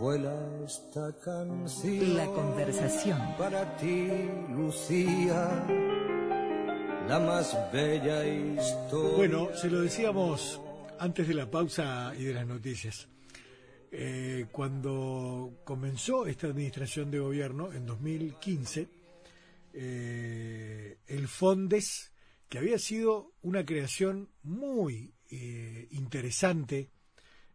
vuela esta canción. La conversación. Para ti, Lucía, la más bella historia. Bueno, se lo decíamos antes de la pausa y de las noticias. Eh, cuando comenzó esta administración de gobierno en 2015, eh, el Fondes, que había sido una creación muy eh, interesante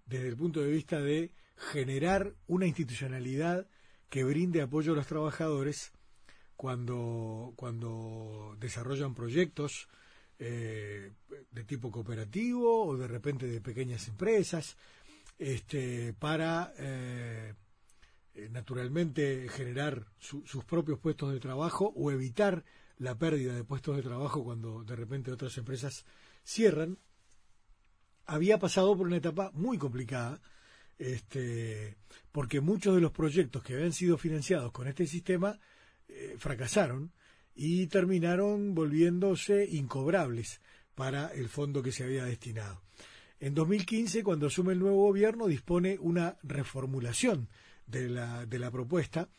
desde el punto de vista de generar una institucionalidad que brinde apoyo a los trabajadores cuando, cuando desarrollan proyectos eh, de tipo cooperativo o de repente de pequeñas empresas, este, para eh, eh, naturalmente generar sus propios puestos de trabajo o evitar la pérdida de puestos de trabajo cuando de repente otras empresas cierran, había pasado por una etapa muy complicada, este, porque muchos de los proyectos que habían sido financiados con este sistema eh, fracasaron y terminaron volviéndose incobrables para el fondo que se había destinado. En 2015, cuando asume el nuevo gobierno, dispone una reformulación de la, de la propuesta,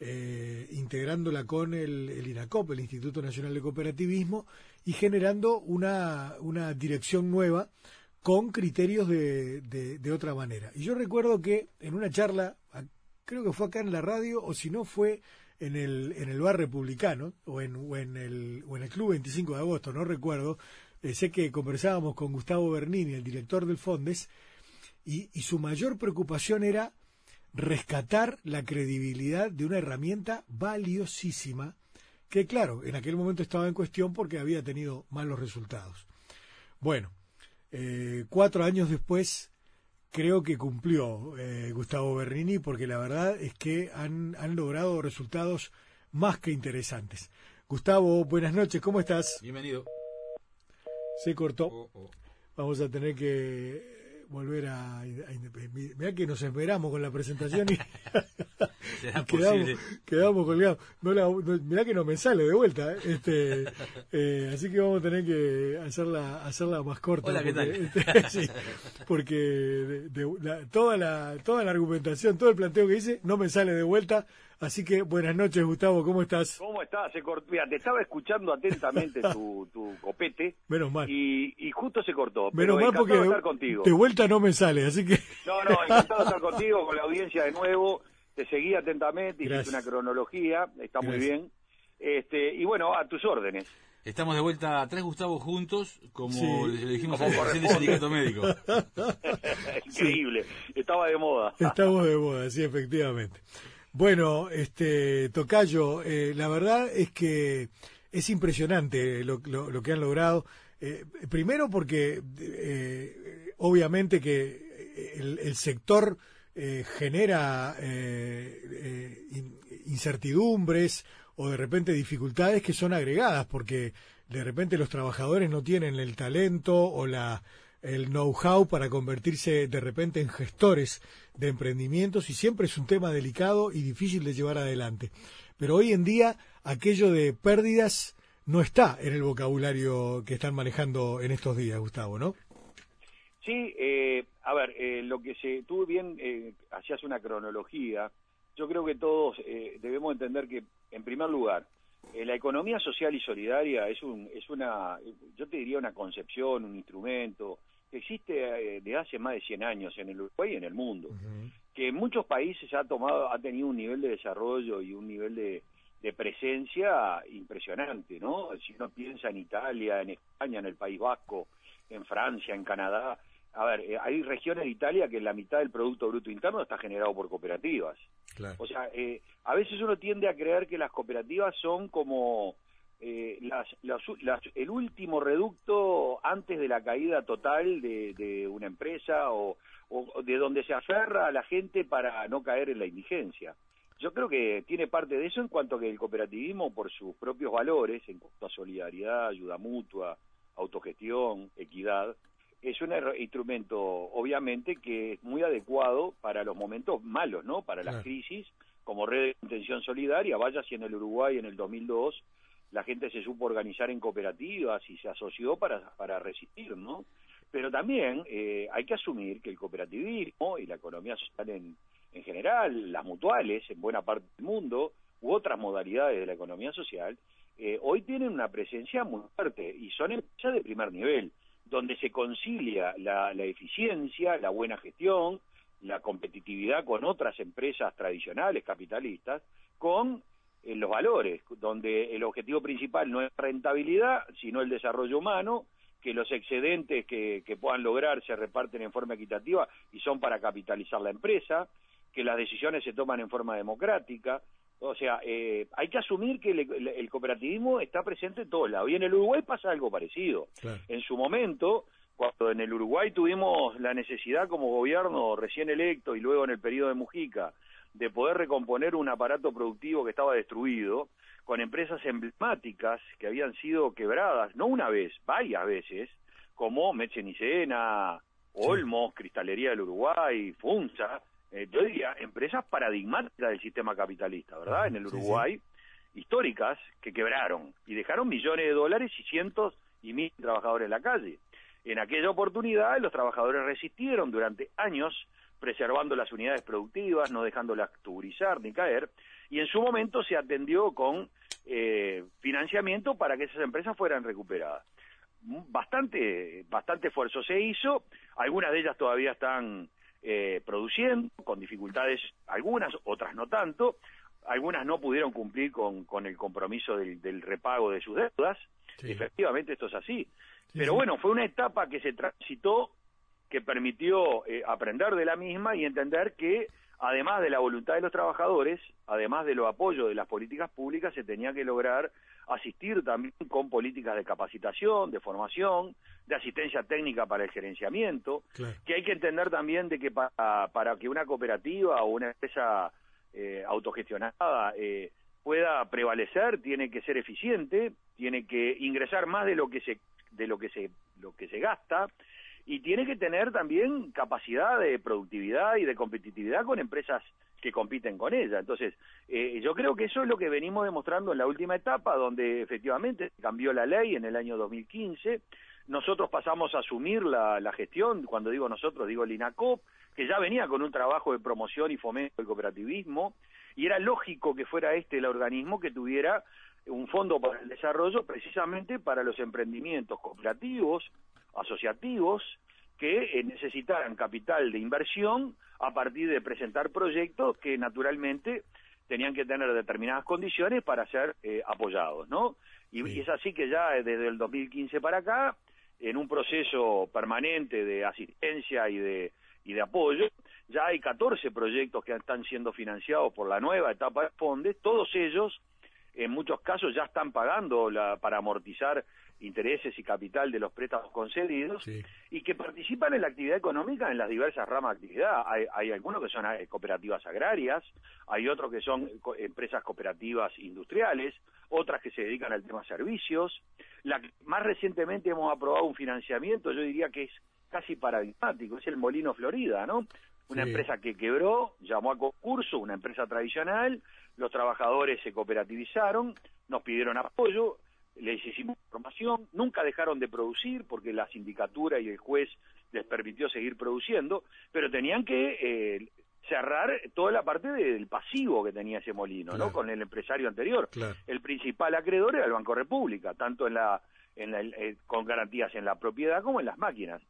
eh, integrándola con el, INACOP, el Instituto Nacional de Cooperativismo, y generando una, una dirección nueva con criterios de, de, otra manera. Y yo recuerdo que en una charla, creo que fue acá en la radio, o si no fue en el, en el bar republicano, o en, o en, el, o en el Club 25 de agosto, no recuerdo, eh, sé que conversábamos con Gustavo Bernini, el director del Fondes, y, y su mayor preocupación era rescatar la credibilidad de una herramienta valiosísima que, claro, en aquel momento estaba en cuestión porque había tenido malos resultados. Bueno, eh, cuatro años después creo que cumplió eh, Gustavo Bernini porque la verdad es que han, han logrado resultados más que interesantes. Gustavo, buenas noches, ¿cómo estás? Bienvenido. Se cortó. Oh, oh. Vamos a tener que volver a, mira que nos esperamos con la presentación y, quedamos, quedamos, colgados. No la, mirá que no me sale de vuelta ¿eh? este eh, así que vamos a tener que hacerla hacerla más corta Hola, porque, este, sí, porque de, la, toda la toda la argumentación todo el planteo que hice no me sale de vuelta Así que buenas noches, Gustavo, ¿cómo estás? ¿Cómo estás? Se cortó. Mira, te estaba escuchando atentamente tu, tu copete. Menos mal. Y, y justo se cortó. Menos mal porque estar contigo. de vuelta no me sale, así que. No, no, encantado de estar contigo, con la audiencia de nuevo. Te seguí atentamente, hiciste una cronología, está muy bien. Este, y bueno, a tus órdenes. Estamos de vuelta tres Gustavo juntos, como le dijimos al presidente del sindicato médico. Increíble, estaba de moda. Estamos de moda, sí, efectivamente. Bueno, este Tocayo, eh, la verdad es que es impresionante lo, lo, que han logrado. Eh, primero porque eh, obviamente que el, sector genera incertidumbres o de repente dificultades que son agregadas porque de repente los trabajadores no tienen el talento o la el know-how para convertirse de repente en gestores de emprendimientos y siempre es un tema delicado y difícil de llevar adelante. Pero hoy en día aquello de pérdidas no está en el vocabulario que están manejando en estos días, Gustavo, ¿no? Sí, eh, a ver, eh, lo que se, tú bien eh, hacías una cronología, yo creo que todos eh, debemos entender que, en primer lugar, la economía social y solidaria es, un, es una, yo te diría una concepción, un instrumento, existe eh, de hace más de 100 años en el Uruguay y en el mundo, que en muchos países ha tomado, ha tenido un nivel de desarrollo y un nivel de, presencia impresionante, ¿no? Si uno piensa en Italia, en España, en el País Vasco, en Francia, en Canadá, a ver, eh, hay regiones de Italia que la mitad del Producto Bruto Interno está generado por cooperativas. O sea, eh, a veces uno tiende a creer que las cooperativas son como eh, las, el último reducto antes de la caída total de, una empresa o, de donde se aferra a la gente para no caer en la indigencia. Yo creo que tiene parte de eso en cuanto a que el cooperativismo, por sus propios valores, en cuanto a solidaridad, ayuda mutua, autogestión, equidad, es un instrumento, obviamente, que es muy adecuado para los momentos malos, ¿no? Para las crisis, como red de intención solidaria, vaya si en el Uruguay en el 2002 la gente se supo organizar en cooperativas y se asoció para, para resistir, ¿no? Pero también eh, hay que asumir que el cooperativismo y la economía social en, en general, las mutuales en buena parte del mundo, u otras modalidades de la economía social, eh, hoy tienen una presencia muy fuerte y son empresas de primer nivel, donde se concilia la, eficiencia, la buena gestión, la competitividad con otras empresas tradicionales, capitalistas, con eh, los valores, donde el objetivo principal no es rentabilidad, sino el desarrollo humano, que los excedentes que, que puedan lograr se reparten en forma equitativa y son para capitalizar la empresa, que las decisiones se toman en forma democrática, o sea, eh, hay que asumir que el, cooperativismo está presente en todos lados. Y en el Uruguay pasa algo parecido. En su momento, cuando en el Uruguay tuvimos la necesidad como gobierno recién electo y luego en el periodo de Mujica de poder recomponer un aparato productivo que estaba destruido, con empresas emblemáticas que habían sido quebradas, no una vez, varias veces, como Mechenicena, Olmos, Cristalería del Uruguay, Funza, eh, yo diría, empresas paradigmáticas del sistema capitalista, ¿verdad? En el Uruguay, históricas, que quebraron y dejaron millones de dólares y cientos y mil trabajadores en la calle. En aquella oportunidad, los trabajadores resistieron durante años, preservando las unidades productivas, no dejándolas tuburizar ni caer, y en su momento se atendió con eh, financiamiento para que esas empresas fueran recuperadas. Bastante, bastante esfuerzo se hizo, algunas de ellas todavía están eh, produciendo, con dificultades algunas, otras no tanto, algunas no pudieron cumplir con, con el compromiso del, repago de sus deudas, efectivamente esto es así, pero bueno, fue una etapa que se transitó, que permitió eh, aprender de la misma y entender que además de la voluntad de los trabajadores, además de los apoyos de las políticas públicas, se tenía que lograr asistir también con políticas de capacitación, de formación, de asistencia técnica para el gerenciamiento, que hay que entender también de que para, para que una cooperativa o una empresa eh, autogestionada eh, pueda prevalecer, tiene que ser eficiente, tiene que ingresar más de lo que se de lo que se lo que se gasta y tiene que tener también capacidad de productividad y de competitividad con empresas que compiten con ella. Entonces, eh, yo creo que eso es lo que venimos demostrando en la última etapa, donde efectivamente cambió la ley en el año 2015. Nosotros pasamos a asumir la, gestión, cuando digo nosotros, digo el que ya venía con un trabajo de promoción y fomento del cooperativismo, y era lógico que fuera este el organismo que tuviera un fondo para el desarrollo precisamente para los emprendimientos cooperativos, asociativos, que eh, necesitaran capital de inversión a partir de presentar proyectos que naturalmente tenían que tener determinadas condiciones para ser eh, apoyados, ¿no? Y, es así que ya desde el 2015 para acá, en un proceso permanente de asistencia y de, y de apoyo, ya hay 14 proyectos que están siendo financiados por la nueva etapa de Fondes, todos ellos en muchos casos ya están pagando la, para amortizar intereses y capital de los préstamos concedidos y que participan en la actividad económica en las diversas ramas de actividad. Hay, algunos que son eh, cooperativas agrarias, hay otros que son empresas cooperativas industriales, otras que se dedican al tema servicios. La, más recientemente hemos aprobado un financiamiento, yo diría que es casi paradigmático, es el Molino Florida, ¿no? Una empresa que quebró, llamó a concurso, una empresa tradicional, los trabajadores se cooperativizaron, nos pidieron apoyo, les hicimos formación, nunca dejaron de producir porque la sindicatura y el juez les permitió seguir produciendo, pero tenían que eh, cerrar toda la parte del pasivo que tenía ese molino, ¿no? Con el empresario anterior. El principal acreedor era el Banco República, tanto en la, en la eh, con garantías en la propiedad como en las máquinas.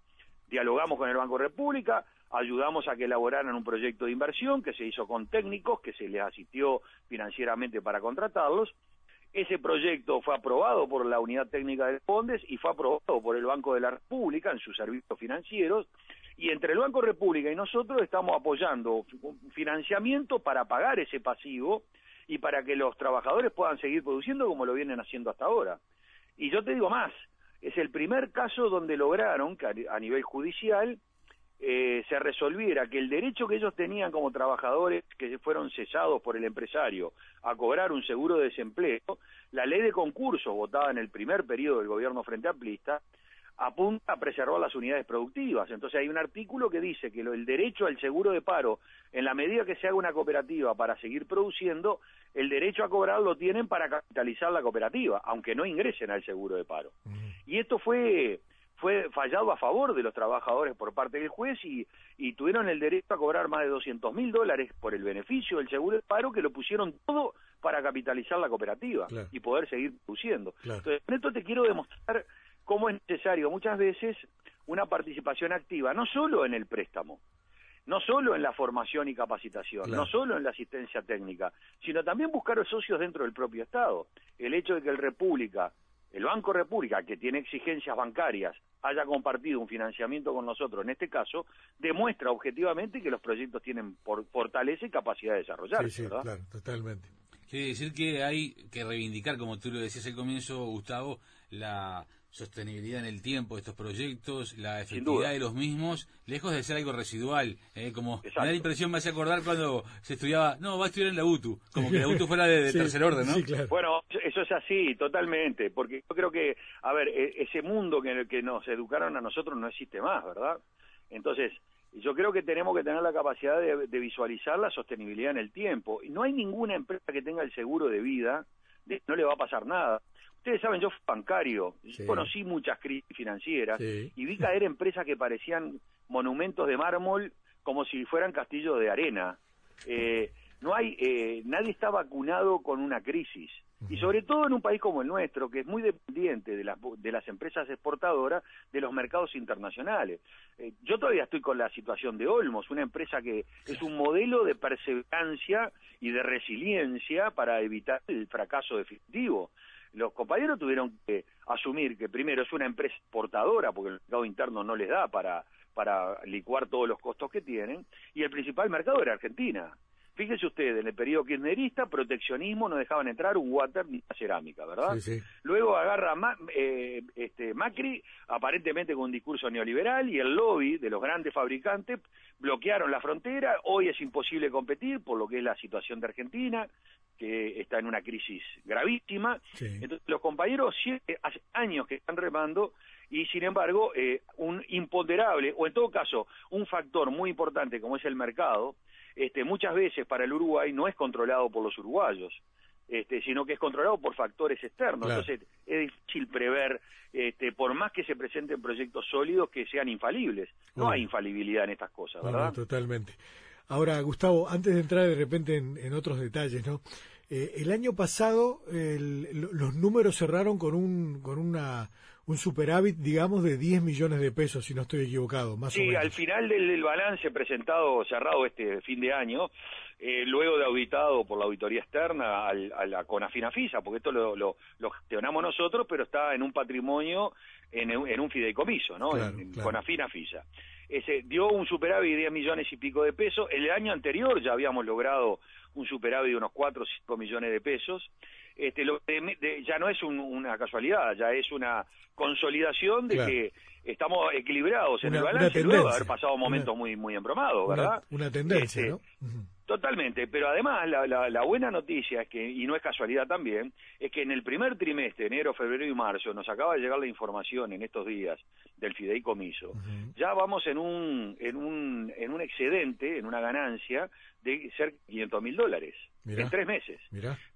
Dialogamos con el Banco República, ayudamos a que elaboraran un proyecto de inversión que se hizo con técnicos, que se les asistió financieramente para contratarlos, ese proyecto fue aprobado por la Unidad Técnica de Fondes y fue aprobado por el Banco de la República en sus servicios financieros. Y entre el Banco República y nosotros estamos apoyando financiamiento para pagar ese pasivo y para que los trabajadores puedan seguir produciendo como lo vienen haciendo hasta ahora. Y yo te digo más, es el primer caso donde lograron que a nivel judicial eh, se resolviera que el derecho que ellos tenían como trabajadores que fueron cesados por el empresario a cobrar un seguro de desempleo, la ley de concursos votada en el primer periodo del gobierno frente amplista apunta a preservar las unidades productivas. Entonces hay un artículo que dice que el derecho al seguro de paro, en la medida que se haga una cooperativa para seguir produciendo, el derecho a cobrar lo tienen para capitalizar la cooperativa, aunque no ingresen al seguro de paro. Y esto fue fue fallado a favor de los trabajadores por parte del juez y, y tuvieron el derecho a cobrar más de 200 mil dólares por el beneficio del seguro de paro que lo pusieron todo para capitalizar la cooperativa y poder seguir produciendo. Entonces, con esto te quiero demostrar cómo es necesario muchas veces una participación activa, no solo en el préstamo, no solo en la formación y capacitación, no solo en la asistencia técnica, sino también buscar socios dentro del propio Estado. El hecho de que el República, el Banco República, que tiene exigencias bancarias, haya compartido un financiamiento con nosotros, en este caso, demuestra objetivamente que los proyectos tienen por, fortaleza y capacidad de desarrollarse. Sí, sí, claro, totalmente. Quiere decir que hay que reivindicar, como tú lo decías al comienzo, Gustavo, la sostenibilidad en el tiempo de estos proyectos, la efectividad de los mismos, lejos de ser algo residual, ¿eh? como me da la impresión, me hace acordar cuando se estudiaba, no, va a estudiar en la UTU, como que la UTU fuera de, tercer orden, ¿no? Bueno, eso es así, totalmente, porque yo creo que, a ver, e, ese mundo en el que nos educaron a nosotros no existe más, ¿verdad? Entonces, yo creo que tenemos que tener la capacidad de, de visualizar la sostenibilidad en el tiempo. Y no hay ninguna empresa que tenga el seguro de vida, no le va a pasar nada. Ustedes saben, yo fui bancario, conocí muchas crisis financieras y vi caer empresas que parecían monumentos de mármol como si fueran castillos de arena. Eh, no hay, eh, nadie está vacunado con una crisis. Y sobre todo en un país como el nuestro, que es muy dependiente de las, de las empresas exportadoras de los mercados internacionales. Eh, yo todavía estoy con la situación de Olmos, una empresa que es un modelo de perseverancia y de resiliencia para evitar el fracaso definitivo los compañeros tuvieron que asumir que primero es una empresa exportadora, porque el mercado interno no les da para, para licuar todos los costos que tienen, y el principal mercado era Argentina. Fíjese usted, en el periodo kirchnerista, proteccionismo, no dejaban entrar un water ni una cerámica, ¿verdad? Luego agarra eh, este, Macri, aparentemente con un discurso neoliberal, y el lobby de los grandes fabricantes bloquearon la frontera. Hoy es imposible competir por lo que es la situación de Argentina, que está en una crisis gravísima. Entonces, los compañeros hace años que están remando y sin embargo eh, un imponderable o en todo caso un factor muy importante como es el mercado este, muchas veces para el Uruguay no es controlado por los uruguayos, este, sino que es controlado por factores externos. Entonces es difícil prever, este, por más que se presenten proyectos sólidos, que sean infalibles. No hay infalibilidad en estas cosas, ¿verdad? totalmente. Ahora, Gustavo, antes de entrar de repente en, otros detalles, ¿no? Eh, el año pasado los números cerraron con un con una un superávit, digamos, de 10 millones de pesos, si no estoy equivocado, más sí, o menos. al final del, balance presentado, cerrado este fin de año, eh, luego de auditado por la auditoría externa a la CONAFINAFISA, porque esto lo, lo, gestionamos nosotros, pero está en un patrimonio, en, en un fideicomiso, ¿no? en, CONAFINAFISA. Ese, dio un superávit de 10 millones y pico de pesos. El año anterior ya habíamos logrado un superávit de unos 4 o 5 millones de pesos este, lo ya no es una casualidad, ya es una consolidación de que estamos equilibrados en el balance luego de haber pasado momentos muy muy embromados, ¿verdad? Una, tendencia, este, ¿no? Totalmente, pero además la, la, buena noticia es que, y no es casualidad también, es que en el primer trimestre, enero, febrero y marzo, nos acaba de llegar la información en estos días del fideicomiso. Ya vamos en un, en, un, en un excedente, en una ganancia de cerca de 500 mil dólares en tres meses.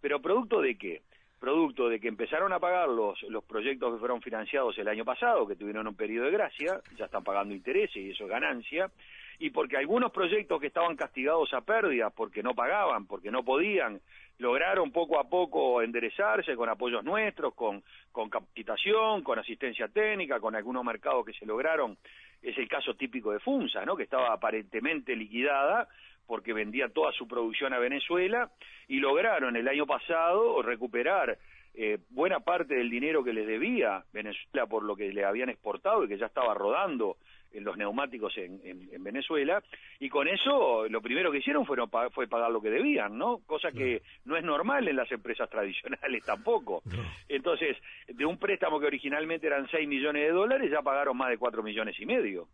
Pero producto de qué? Producto de que empezaron a pagar los, los proyectos que fueron financiados el año pasado, que tuvieron un periodo de gracia, ya están pagando intereses y eso es ganancia, y porque algunos proyectos que estaban castigados a pérdidas porque no pagaban, porque no podían, lograron poco a poco enderezarse con apoyos nuestros, con, con capacitación, con asistencia técnica, con algunos mercados que se lograron. Es el caso típico de FUNSA, ¿no? que estaba aparentemente liquidada porque vendía toda su producción a Venezuela y lograron el año pasado recuperar eh, buena parte del dinero que les debía Venezuela por lo que le habían exportado y que ya estaba rodando en los neumáticos en, Venezuela y con eso lo primero que hicieron fueron, fue pagar lo que debían, ¿no? Cosa que no es normal en las empresas tradicionales tampoco. Entonces, de un préstamo que originalmente eran 6 millones de dólares ya pagaron más de 4 millones y medio.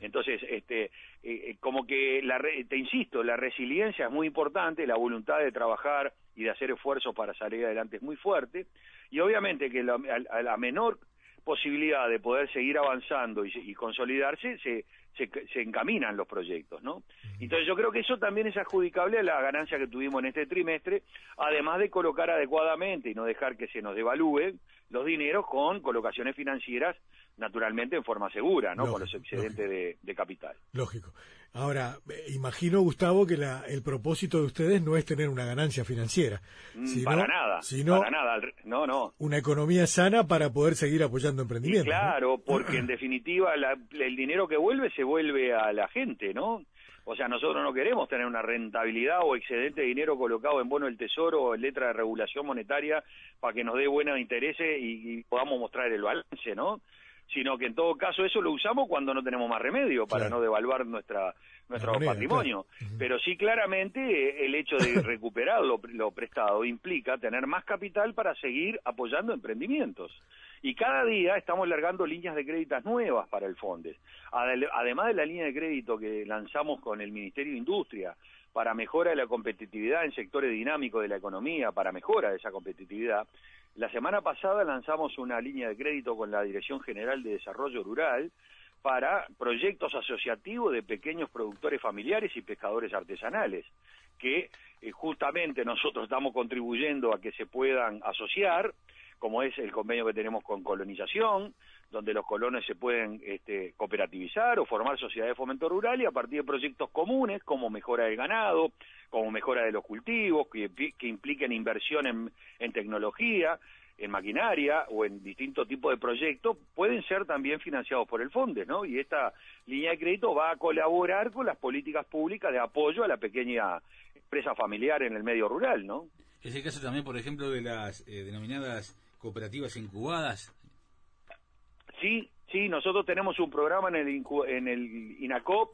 Entonces, este, eh, eh, como que, la te insisto, la resiliencia es muy importante, la voluntad de trabajar y de hacer esfuerzos para salir adelante es muy fuerte, y obviamente que a, la menor posibilidad de poder seguir avanzando y, consolidarse, se, se, encaminan los proyectos, ¿no? Entonces yo creo que eso también es adjudicable a la ganancia que tuvimos en este trimestre, además de colocar adecuadamente y no dejar que se nos devalúen los dineros con colocaciones financieras naturalmente en forma segura, ¿no? con los excedentes de, de, capital. Lógico. Ahora, eh, imagino, Gustavo, que la, el propósito de ustedes no es tener una ganancia financiera. Mm, sino, para nada, sino para nada. No, no. Una economía sana para poder seguir apoyando emprendimientos. claro, porque en definitiva el dinero que vuelve se vuelve a la gente, ¿no? O sea, nosotros no queremos tener una rentabilidad o excedente de dinero colocado en bono del tesoro o en letra de regulación monetaria para que nos dé buenos intereses y, podamos mostrar el balance, ¿no? Sino que en todo caso eso lo usamos cuando no tenemos más remedio para no devaluar nuestra nuestro patrimonio. Pero sí claramente eh, el hecho de recuperar lo, lo prestado implica tener más capital para seguir apoyando emprendimientos. Y cada día estamos largando líneas de créditos nuevas para el FONDES. Además de la línea de crédito que lanzamos con el Ministerio de Industria para mejora de la competitividad en sectores dinámicos de la economía, para mejora de esa competitividad, la semana pasada lanzamos una línea de crédito con la Dirección General de Desarrollo Rural para proyectos asociativos de pequeños productores familiares y pescadores artesanales, que eh, justamente nosotros estamos contribuyendo a que se puedan asociar como es el convenio que tenemos con colonización, donde los colonos se pueden este, cooperativizar o formar sociedades de fomento rural y a partir de proyectos comunes como mejora del ganado, como mejora de los cultivos, que, impliquen inversión en, tecnología, en maquinaria o en distintos tipos de proyectos, pueden ser también financiados por el FONDES, ¿no? Y esta línea de crédito va a colaborar con las políticas públicas de apoyo a la pequeña empresa familiar en el medio rural, ¿no? Es el caso también, por ejemplo, de las eh, denominadas cooperativas incubadas? Sí, sí, nosotros tenemos un programa en el, en el INACOP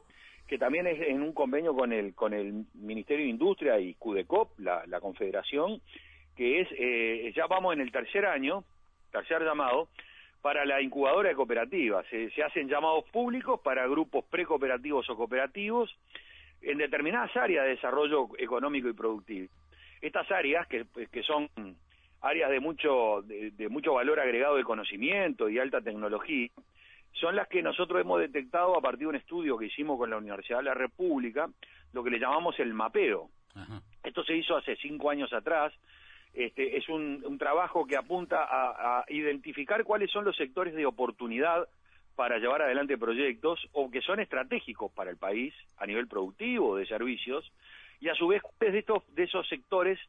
que también es en un convenio con el con el Ministerio de Industria y CUDECOP, la, la confederación, que es, eh, ya vamos en el tercer año, tercer llamado, para la incubadora de cooperativas. se hacen llamados públicos para grupos precooperativos o cooperativos en determinadas áreas de desarrollo económico y productivo. Estas áreas, que, que son áreas de mucho, de, mucho valor agregado de conocimiento y alta tecnología, son las que nosotros hemos detectado a partir de un estudio que hicimos con la Universidad de la República, lo que le llamamos el mapeo. Esto se hizo hace cinco años atrás. Este, es un, trabajo que apunta a, identificar cuáles son los sectores de oportunidad para llevar adelante proyectos o que son estratégicos para el país a nivel productivo, de servicios, y a su vez de, estos, de esos sectores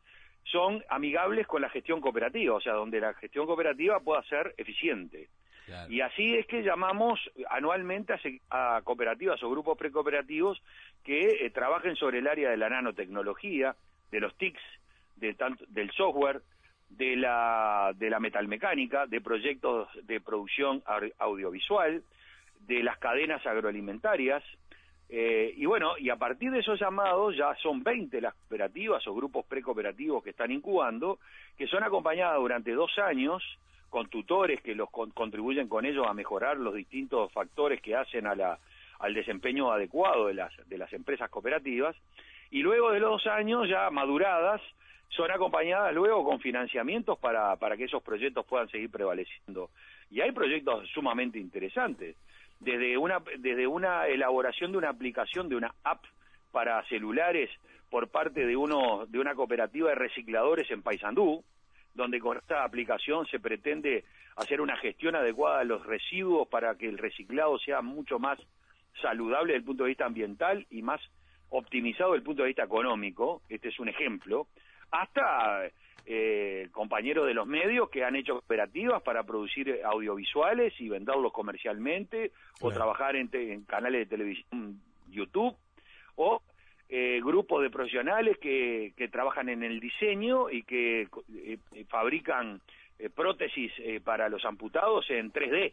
son amigables con la gestión cooperativa, o sea, donde la gestión cooperativa pueda ser eficiente. Y así es que llamamos anualmente a, cooperativas o grupos precooperativos que eh, trabajen sobre el área de la nanotecnología, de los TICs, de del software, de la, de la metalmecánica, de proyectos de producción audiovisual, de las cadenas agroalimentarias, eh, y bueno, y a partir de esos llamados ya son 20 las cooperativas o grupos precooperativos que están incubando, que son acompañadas durante dos años con tutores que los contribuyen con ellos a mejorar los distintos factores que hacen a la, al desempeño adecuado de las, de las empresas cooperativas. Y luego de los dos años ya maduradas, son acompañadas luego con financiamientos para, para que esos proyectos puedan seguir prevaleciendo. Y hay proyectos sumamente interesantes desde una, desde una elaboración de una aplicación, de una app para celulares por parte de, uno, de una cooperativa de recicladores en Paysandú, donde con esta aplicación se pretende hacer una gestión adecuada de los residuos para que el reciclado sea mucho más saludable desde el punto de vista ambiental y más optimizado desde el punto de vista económico, este es un ejemplo, hasta eh, compañeros de los medios que han hecho cooperativas para producir audiovisuales y venderlos comercialmente o trabajar en, canales de televisión YouTube o eh, grupos de profesionales que, que, trabajan en el diseño y que eh, fabrican eh, prótesis para los amputados en 3D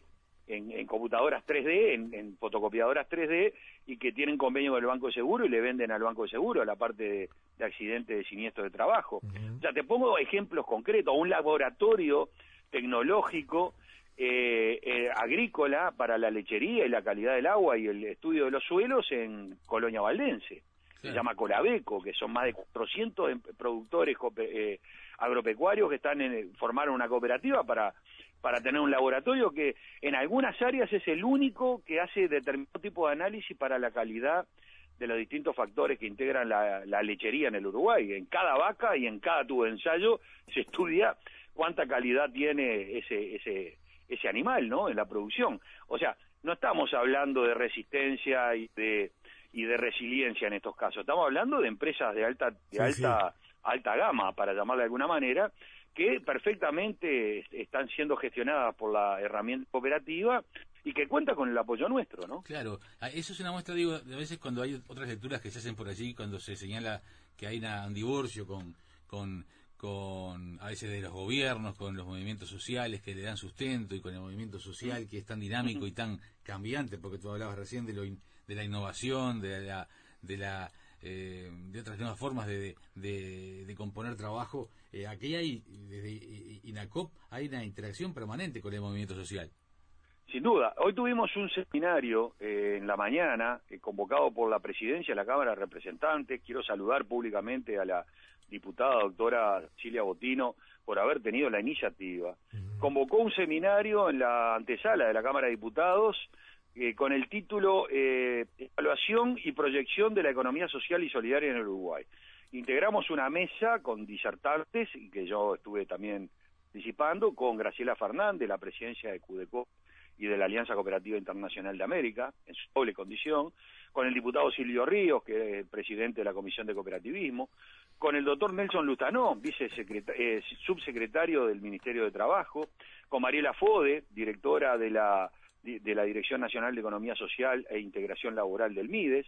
en, computadoras 3D, en, fotocopiadoras 3D, y que tienen convenio con el Banco de Seguro y le venden al Banco de Seguro la parte de, de accidentes de siniestro de trabajo. Ya te pongo ejemplos concretos, un laboratorio tecnológico eh, eh, agrícola para la lechería y la calidad del agua y el estudio de los suelos en Colonia Valdense. Se llama Colabeco, que son más de 400 em, productores eh, agropecuarios que están en, formaron una cooperativa para para tener un laboratorio que en algunas áreas es el único que hace determinado tipo de análisis para la calidad de los distintos factores que integran la, lechería en el Uruguay. En cada vaca y en cada tubo de ensayo se estudia cuánta calidad tiene ese, ese, ese animal, ¿no? En la producción. O sea, no estamos hablando de resistencia y de y de resiliencia en estos casos. Estamos hablando de empresas de alta de alta alta gama, para llamarla de alguna manera, que perfectamente están siendo gestionadas por la herramienta cooperativa y que cuenta con el apoyo nuestro, ¿no? Claro, ah, eso es una muestra, digo, de a veces cuando hay otras lecturas que se hacen por allí, cuando se señala que hay un divorcio con, con, con, a veces de los gobiernos, con los movimientos sociales que le dan sustento y con el movimiento social que es tan dinámico y tan cambiante, porque tú hablabas recién de, lo de la innovación, de la, de la eh, de otras nuevas formas de, de, componer trabajo. Eh, aquí hay, desde INACOP, hay una interacción permanente con el movimiento social. Sin duda. Hoy tuvimos un seminario eh, en la mañana eh, convocado por la presidencia de la Cámara de Representantes. Quiero saludar públicamente a la diputada doctora Cilia Botino por haber tenido la iniciativa. Convocó un seminario en la antesala de la Cámara de Diputados eh, con el título Evaluación y proyección de la economía social y solidaria en el Uruguay. Integramos una mesa con disertantes, y que yo estuve también participando, con Graciela Fernández, la presidencia de CUDECO y de la Alianza Cooperativa Internacional de América, en su doble condición, con el diputado Silvio Ríos, que es presidente de la Comisión de Cooperativismo, con el doctor Nelson Lutanó, eh, subsecretario del Ministerio de Trabajo, con Mariela Fode, directora de la, de la Dirección Nacional de Economía Social e Integración Laboral del MIDES,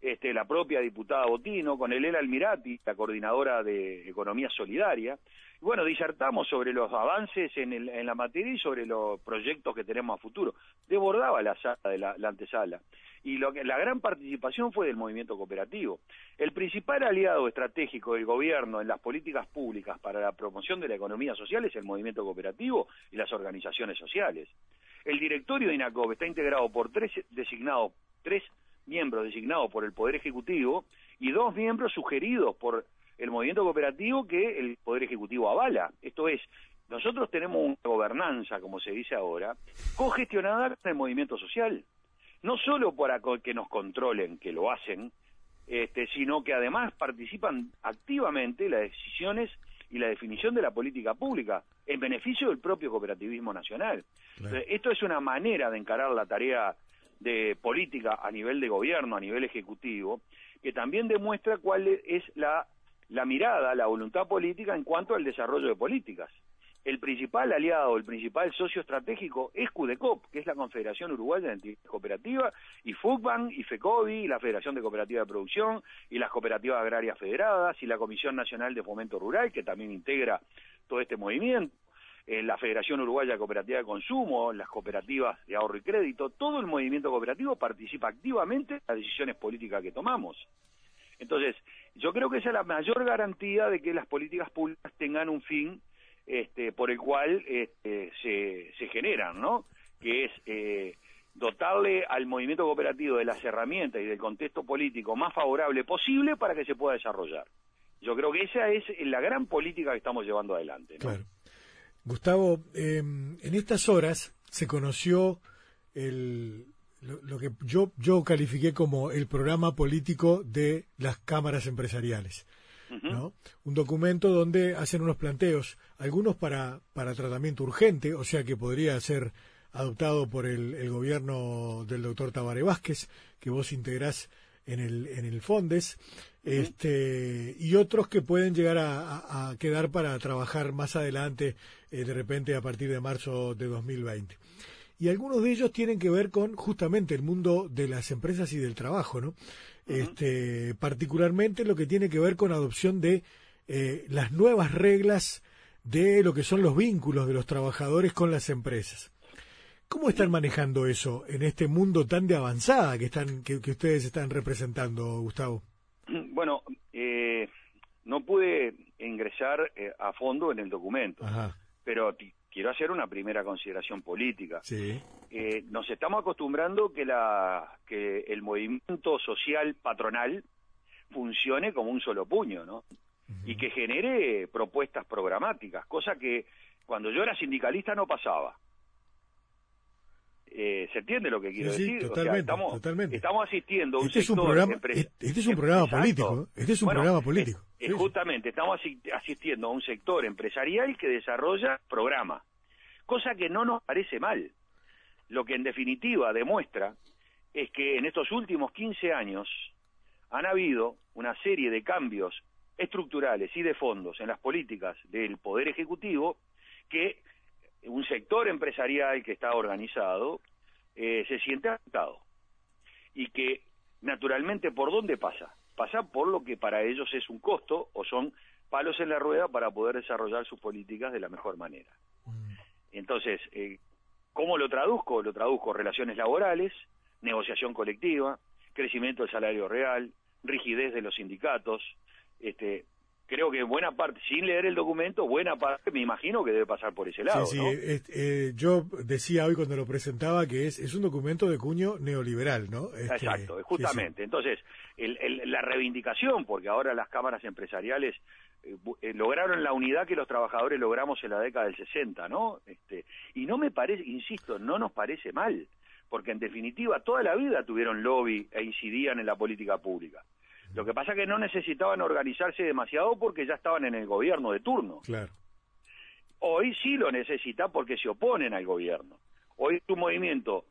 este, la propia diputada Botino, con Elena Almirati, la coordinadora de Economía Solidaria. Bueno, disertamos sobre los avances en, el, en, la materia y sobre los proyectos que tenemos a futuro. Desbordaba la sala de la, antesala. Y lo que, la gran participación fue del movimiento cooperativo. El principal aliado estratégico del gobierno en las políticas públicas para la promoción de la economía social es el movimiento cooperativo y las organizaciones sociales. El directorio de INACOP está integrado por tres designados, tres miembros designados por el Poder Ejecutivo y dos miembros sugeridos por el movimiento cooperativo que el Poder Ejecutivo avala. Esto es, nosotros tenemos una gobernanza, como se dice ahora, cogestionada con el movimiento social. No solo para que nos controlen, que lo hacen, este, sino que además participan activamente en las decisiones y la definición de la política pública en beneficio del propio cooperativismo nacional. esto es una manera de encarar la tarea de política a nivel de gobierno, a nivel ejecutivo, que también demuestra cuál es la, la mirada, la voluntad política en cuanto al desarrollo de políticas. El principal aliado, el principal socio estratégico es CUDECOP, que es la Confederación Uruguaya de Entidades Cooperativas, y FUCBAN, y FECOBI, y la Federación de Cooperativas de Producción, y las Cooperativas Agrarias Federadas, y la Comisión Nacional de Fomento Rural, que también integra todo este movimiento la Federación Uruguaya Cooperativa de Consumo, las cooperativas de ahorro y crédito, todo el movimiento cooperativo participa activamente en las decisiones políticas que tomamos. Entonces, yo creo que esa es la mayor garantía de que las políticas públicas tengan un fin este, por el cual este, se, se generan, ¿no? Que es eh, dotarle al movimiento cooperativo de las herramientas y del contexto político más favorable posible para que se pueda desarrollar. Yo creo que esa es la gran política que estamos llevando adelante. ¿no? Gustavo, em, en estas horas se conoció el, lo, que yo, yo califiqué como el programa político de las cámaras empresariales. ¿no? Un documento donde hacen unos planteos, algunos para, para tratamiento urgente, o sea que podría ser adoptado por el, el gobierno del doctor Tabaré Vázquez, que vos integrás en el, en el Fondes, este, y otros que pueden llegar a, quedar para trabajar más adelante, eh, de repente a partir de marzo de 2020. Y algunos de ellos tienen que ver con justamente el mundo de las empresas y del trabajo, ¿no? este, particularmente lo que tiene que ver con adopción de eh, las nuevas reglas de lo que son los vínculos de los trabajadores con las empresas. ¿Cómo están manejando eso en este mundo tan de avanzada que, están, que, ustedes están representando, Gustavo? Bueno, eh, no pude ingresar eh, a fondo en el documento, pero quiero hacer una primera consideración política. Sí. Eh, nos estamos acostumbrando que, la, que el movimiento social patronal funcione como un solo puño, ¿no? Y que genere propuestas programáticas, cosa que cuando yo era sindicalista no pasaba. Eh, ¿Se entiende lo que quiero decir? Totalmente, estamos, estamos asistiendo a un este es un programa, Este es un programa político. Este es un programa político. Justamente, estamos asistiendo a un sector empresarial que desarrolla programas. cosa que no nos parece mal. Lo que en definitiva demuestra es que en estos últimos 15 años han habido una serie de cambios estructurales y de fondos en las políticas del Poder Ejecutivo que un sector empresarial que está organizado eh, se siente afectado y que naturalmente por dónde pasa pasa por lo que para ellos es un costo o son palos en la rueda para poder desarrollar sus políticas de la mejor manera. Mm. entonces eh, cómo lo traduzco lo traduzco relaciones laborales negociación colectiva crecimiento del salario real rigidez de los sindicatos este creo que buena parte, sin leer el documento, buena parte me imagino que debe pasar por ese lado. Sí, sí, eh, yo decía hoy cuando lo presentaba que es, es un documento de cuño neoliberal, ¿no? Este, Exacto, justamente. Entonces, la reivindicación, porque ahora las cámaras empresariales eh, eh, lograron la unidad que los trabajadores logramos en la década del 60, ¿no? Este, y no me parece, insisto, no nos parece mal, porque en definitiva toda la vida tuvieron lobby e incidían en la política pública. Lo que pasa es que no necesitaban organizarse demasiado porque ya estaban en el gobierno de turno. Claro. Hoy sí lo necesitan porque se oponen al gobierno. Hoy es un movimiento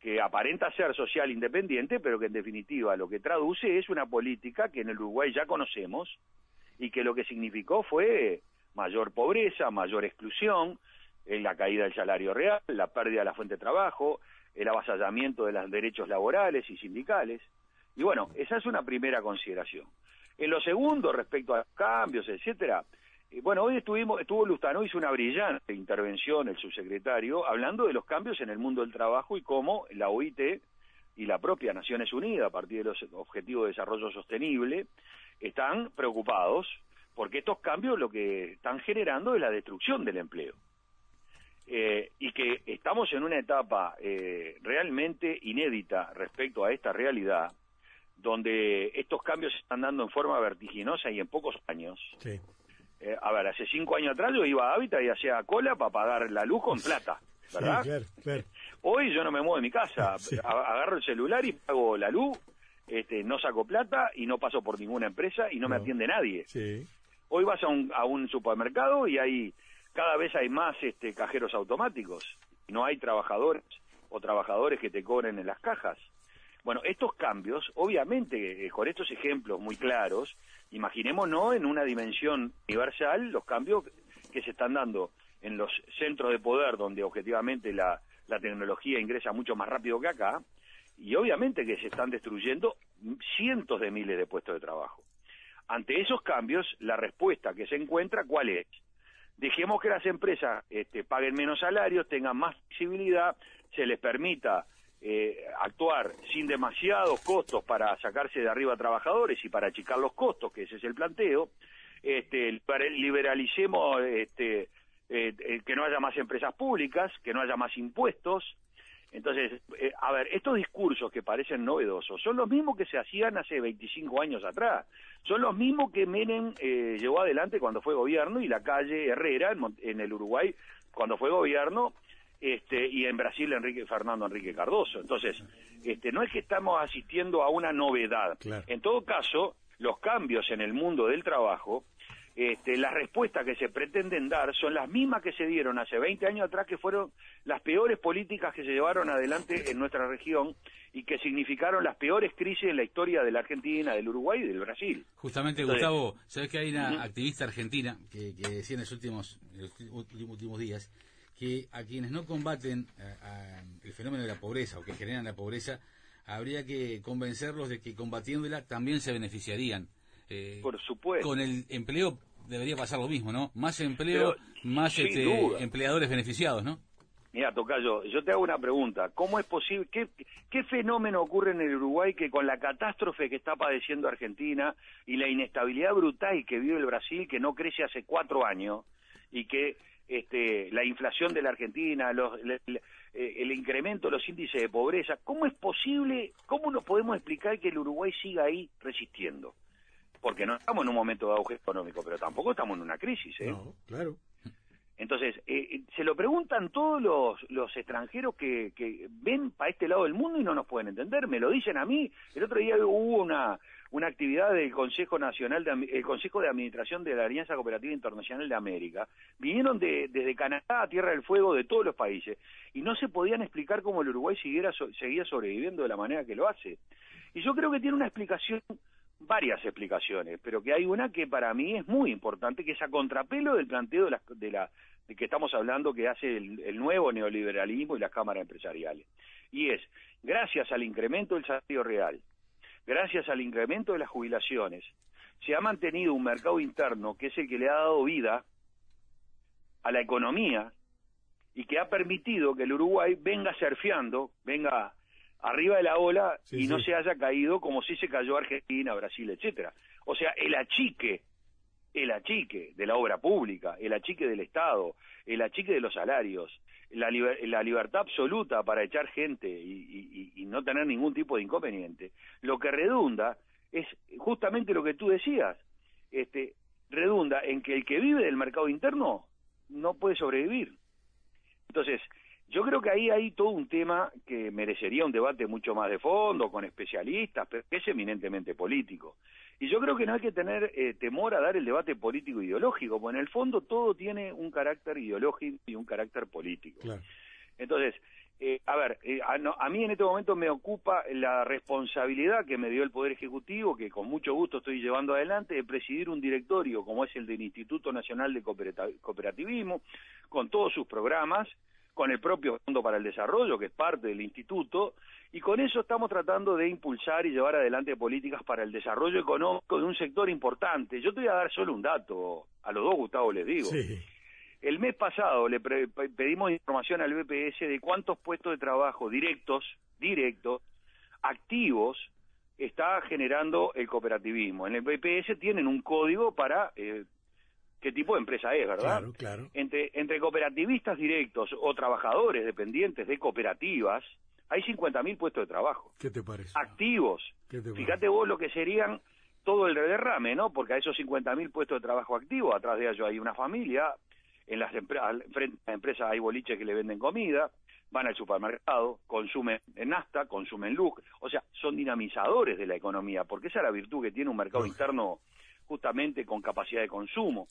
que aparenta ser social independiente, pero que en definitiva lo que traduce es una política que en el Uruguay ya conocemos y que lo que significó fue mayor pobreza, mayor exclusión, eh, la caída del salario real, la pérdida de la fuente de trabajo, el avasallamiento de los derechos laborales y sindicales. Y bueno, esa es una primera consideración. En lo segundo, respecto a los cambios, etcétera, eh, bueno, hoy estuvimos, estuvo Lustano, hizo una brillante intervención el subsecretario, hablando de los cambios en el mundo del trabajo y cómo la OIT y la propia Naciones Unidas, a partir de los Objetivos de Desarrollo Sostenible, están preocupados porque estos cambios lo que están generando es la destrucción del empleo. Eh, y que estamos en una etapa eh, realmente inédita respecto a esta realidad, donde estos cambios se están dando en forma vertiginosa y en pocos años. Sí. Eh, a ver, hace cinco años atrás yo iba a Hábitat y hacía cola para pagar la luz con plata, ¿verdad? Hoy yo no me muevo de mi casa, agarro el celular y pago la luz, este, no saco plata y no paso por ninguna empresa y no, me atiende nadie. Sí. Hoy vas a un, a un supermercado y hay cada vez hay más este, cajeros automáticos, no hay trabajadores o trabajadores que te cobren en las cajas. Bueno, estos cambios, obviamente, eh, con estos ejemplos muy claros, imaginémonos en una dimensión universal los cambios que se están dando en los centros de poder donde objetivamente la, tecnología ingresa mucho más rápido que acá, y obviamente que se están destruyendo cientos de miles de puestos de trabajo. Ante esos cambios, la respuesta que se encuentra, ¿cuál es? Dejemos que las empresas este, paguen menos salarios, tengan más visibilidad, se les permita eh, actuar sin demasiados costos para sacarse de arriba trabajadores y para achicar los costos, que ese es el planteo, este, liberalicemos este, eh, eh, que no haya más empresas públicas, que no haya más impuestos. Entonces, a ver, estos discursos que parecen novedosos son los mismos que se hacían hace 25 años atrás. Son los mismos que Menem llevó adelante cuando fue gobierno y la calle Herrera en el Uruguay cuando fue gobierno este, y en Brasil Enrique Fernando Enrique Cardoso. Entonces, este, no es que estamos asistiendo a una novedad. En todo caso, los cambios en el mundo del trabajo, este, las respuestas que se pretenden dar son las mismas que se dieron hace 20 años atrás, que fueron las peores políticas que se llevaron adelante en nuestra región y que significaron las peores crisis en la historia de la Argentina, del Uruguay y del Brasil. Justamente, Gustavo, sabes que hay una activista argentina que, decía en los últimos, en los últimos días que a quienes no combaten eh, el fenómeno de la pobreza o que generan la pobreza, habría que convencerlos de que combatiéndola también se beneficiarían. Eh, Por supuesto. Con el empleo debería pasar lo mismo, ¿no? Más empleo, más este, empleadores beneficiados, ¿no? Mira, Tocayo, yo te hago una pregunta. ¿Cómo es posible? Qué, ¿Qué fenómeno ocurre en el Uruguay que con la catástrofe que está padeciendo Argentina y la inestabilidad brutal que vive el Brasil, que no crece hace cuatro años y que este, la inflación de la Argentina, eh, el, incremento de los índices de pobreza. ¿Cómo es posible, cómo nos podemos explicar que el Uruguay siga ahí resistiendo? Porque no estamos en un momento de auge económico, pero tampoco estamos en una crisis. ¿eh? No, claro. Entonces, eh, eh, se lo preguntan todos los, los extranjeros que, que ven para este lado del mundo y no nos pueden entender, me lo dicen a mí. El otro día hubo una, una actividad del Consejo Nacional, de, el Consejo de Administración de la Alianza Cooperativa Internacional de América. Vinieron de, desde Canadá a Tierra del Fuego de todos los países y no se podían explicar cómo el Uruguay siguiera, seguía sobreviviendo de la manera que lo hace. Y yo creo que tiene una explicación varias explicaciones, pero que hay una que para mí es muy importante, que es a contrapelo del planteo de la, de la de que estamos hablando que hace el, nuevo neoliberalismo y las cámaras empresariales. Y es, gracias al incremento del salario real, gracias al incremento de las jubilaciones, se ha mantenido un mercado interno que es el que le ha dado vida a la economía y que ha permitido que el Uruguay venga surfeando, venga arriba de la ola y no se haya caído como si se cayó Argentina, Brasil, etcétera. O sea, el achique, el achique de la obra pública, el achique del Estado, el achique de los salarios, la, la libertad absoluta para echar gente y, y, no tener ningún tipo de inconveniente, lo que redunda es justamente lo que tú decías, este, redunda en que el que vive del mercado interno no puede sobrevivir. Entonces, yo creo que ahí hay todo un tema que merecería un debate mucho más de fondo, con especialistas, pero que es eminentemente político. Y yo creo que no hay que tener eh, temor a dar el debate político ideológico, porque en el fondo todo tiene un carácter ideológico y un carácter político. Entonces, eh, a ver, eh, a, a, mí en este momento me ocupa la responsabilidad que me dio el Poder Ejecutivo, que con mucho gusto estoy llevando adelante, de presidir un directorio como es el del Instituto Nacional de Cooperativismo, con todos sus programas, con el propio Fondo para el Desarrollo, que es parte del instituto, y con eso estamos tratando de impulsar y llevar adelante políticas para el desarrollo económico de un sector importante. Yo te voy a dar solo un dato, a los dos Gustavo les digo. El mes pasado le pedimos información al BPS de cuántos puestos de trabajo directos, directos, activos, está generando el cooperativismo. En el BPS tienen un código para eh, qué tipo de empresa es, ¿verdad? Claro, claro. Entre, entre cooperativistas directos o trabajadores dependientes de cooperativas, hay 50.000 puestos de trabajo. ¿Qué te parece? Activos. Fíjate vos lo que serían todo el derrame, ¿no? Porque a esos 50.000 puestos de trabajo activos, atrás de ellos hay una familia, en las frente a las empresas hay boliches que le venden comida, van al supermercado, consumen en Nasta, consumen luz, o sea, son dinamizadores de la economía, porque esa es la virtud que tiene un mercado interno justamente con capacidad de consumo.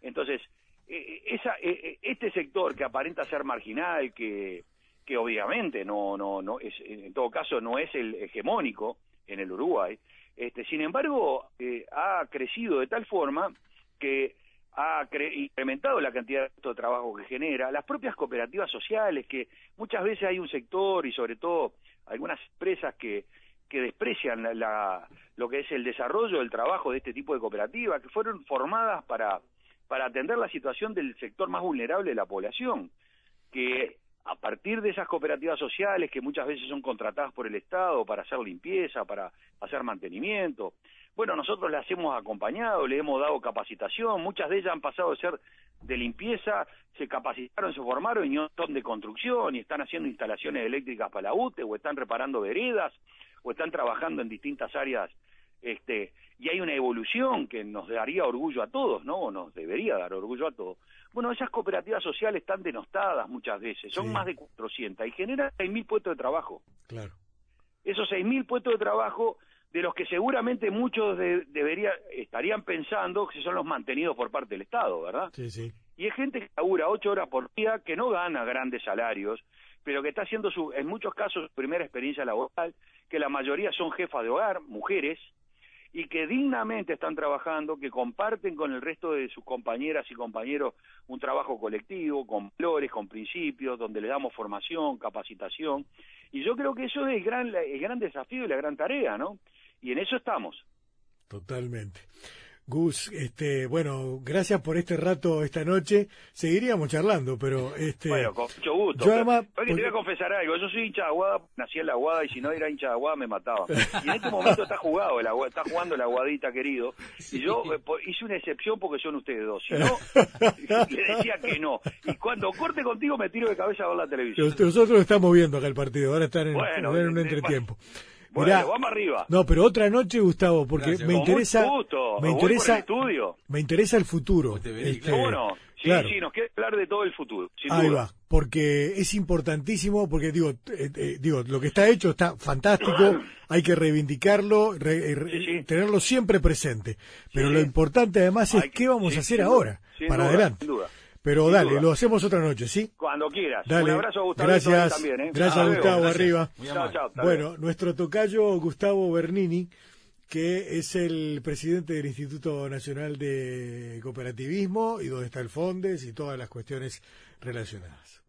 Entonces, e, e, esa, e, este sector que aparenta ser marginal, que, que obviamente no, no, no es, en todo caso no es el hegemónico en el Uruguay, este, sin embargo, eh, ha crecido de tal forma que ha incrementado la cantidad de trabajo que genera, las propias cooperativas sociales, que muchas veces hay un sector y sobre todo algunas empresas que que desprecian la, lo que es el desarrollo del trabajo de este tipo de cooperativas, que fueron formadas para, para atender la situación del sector más vulnerable de la población, que a partir de esas cooperativas sociales que muchas veces son contratadas por el Estado para hacer limpieza, para hacer mantenimiento, bueno, nosotros las hemos acompañado, le hemos dado capacitación, muchas de ellas han pasado de ser de limpieza, se capacitaron, se formaron y son de construcción y están haciendo instalaciones eléctricas para la UTE o están reparando veredas o están trabajando en distintas áreas este y hay una evolución que nos daría orgullo a todos, ¿no? O nos debería dar orgullo a todos. Bueno, esas cooperativas sociales están denostadas muchas veces, son más de 400 y generan 6.000 puestos de trabajo. Claro. Esos 6.000 puestos de trabajo de los que seguramente muchos debería, estarían pensando que son los mantenidos por parte del Estado, ¿verdad? Sí, sí. Y es gente que labura ocho horas por día, que no gana grandes salarios, pero que está haciendo su, en muchos casos su primera experiencia laboral, que la mayoría son jefas de hogar, mujeres, y que dignamente están trabajando, que comparten con el resto de sus compañeras y compañeros un trabajo colectivo, con valores, con principios, donde le damos formación, capacitación, y yo creo que eso es el gran, el gran desafío y la gran tarea, ¿no? Y en eso estamos. Totalmente. Gus, este, bueno, gracias por este rato esta noche. Seguiríamos charlando, pero este. Bueno, con mucho gusto. Yo además, te voy a confesar algo. Yo soy hincha de Aguada, nací en la Aguada y si no era hincha de Aguada me mataba. Y en este momento está jugado, el está jugando la Aguadita querido. Y yo eh, hice una excepción porque son ustedes dos. Si no, le decía que no. Y cuando corte contigo me tiro de cabeza a ver la televisión. Nosotros estamos viendo acá el partido. Ahora están en, en un entretiempo. Bueno, vamos arriba. No, pero otra noche, Gustavo, porque me interesa, me interesa, me interesa el futuro. Este, Sí, sí, nos queda hablar de todo el futuro. Ahí va, porque es importantísimo, porque digo, eh, eh, digo, lo que está hecho está fantástico, hay que reivindicarlo, eh, tenerlo siempre presente. Pero lo importante además es qué vamos a hacer ahora, para adelante. Pero dale, lo hacemos otra noche, ¿sí? Cuando quieras. Dale. Un abrazo a Gustavo gracias. también, Gracias, Gustavo, arriba. Chao, chao, bueno, nuestro tocayo Gustavo Bernini que es el presidente del Instituto Nacional de Cooperativismo y donde está el FONDES y todas las cuestiones relacionadas.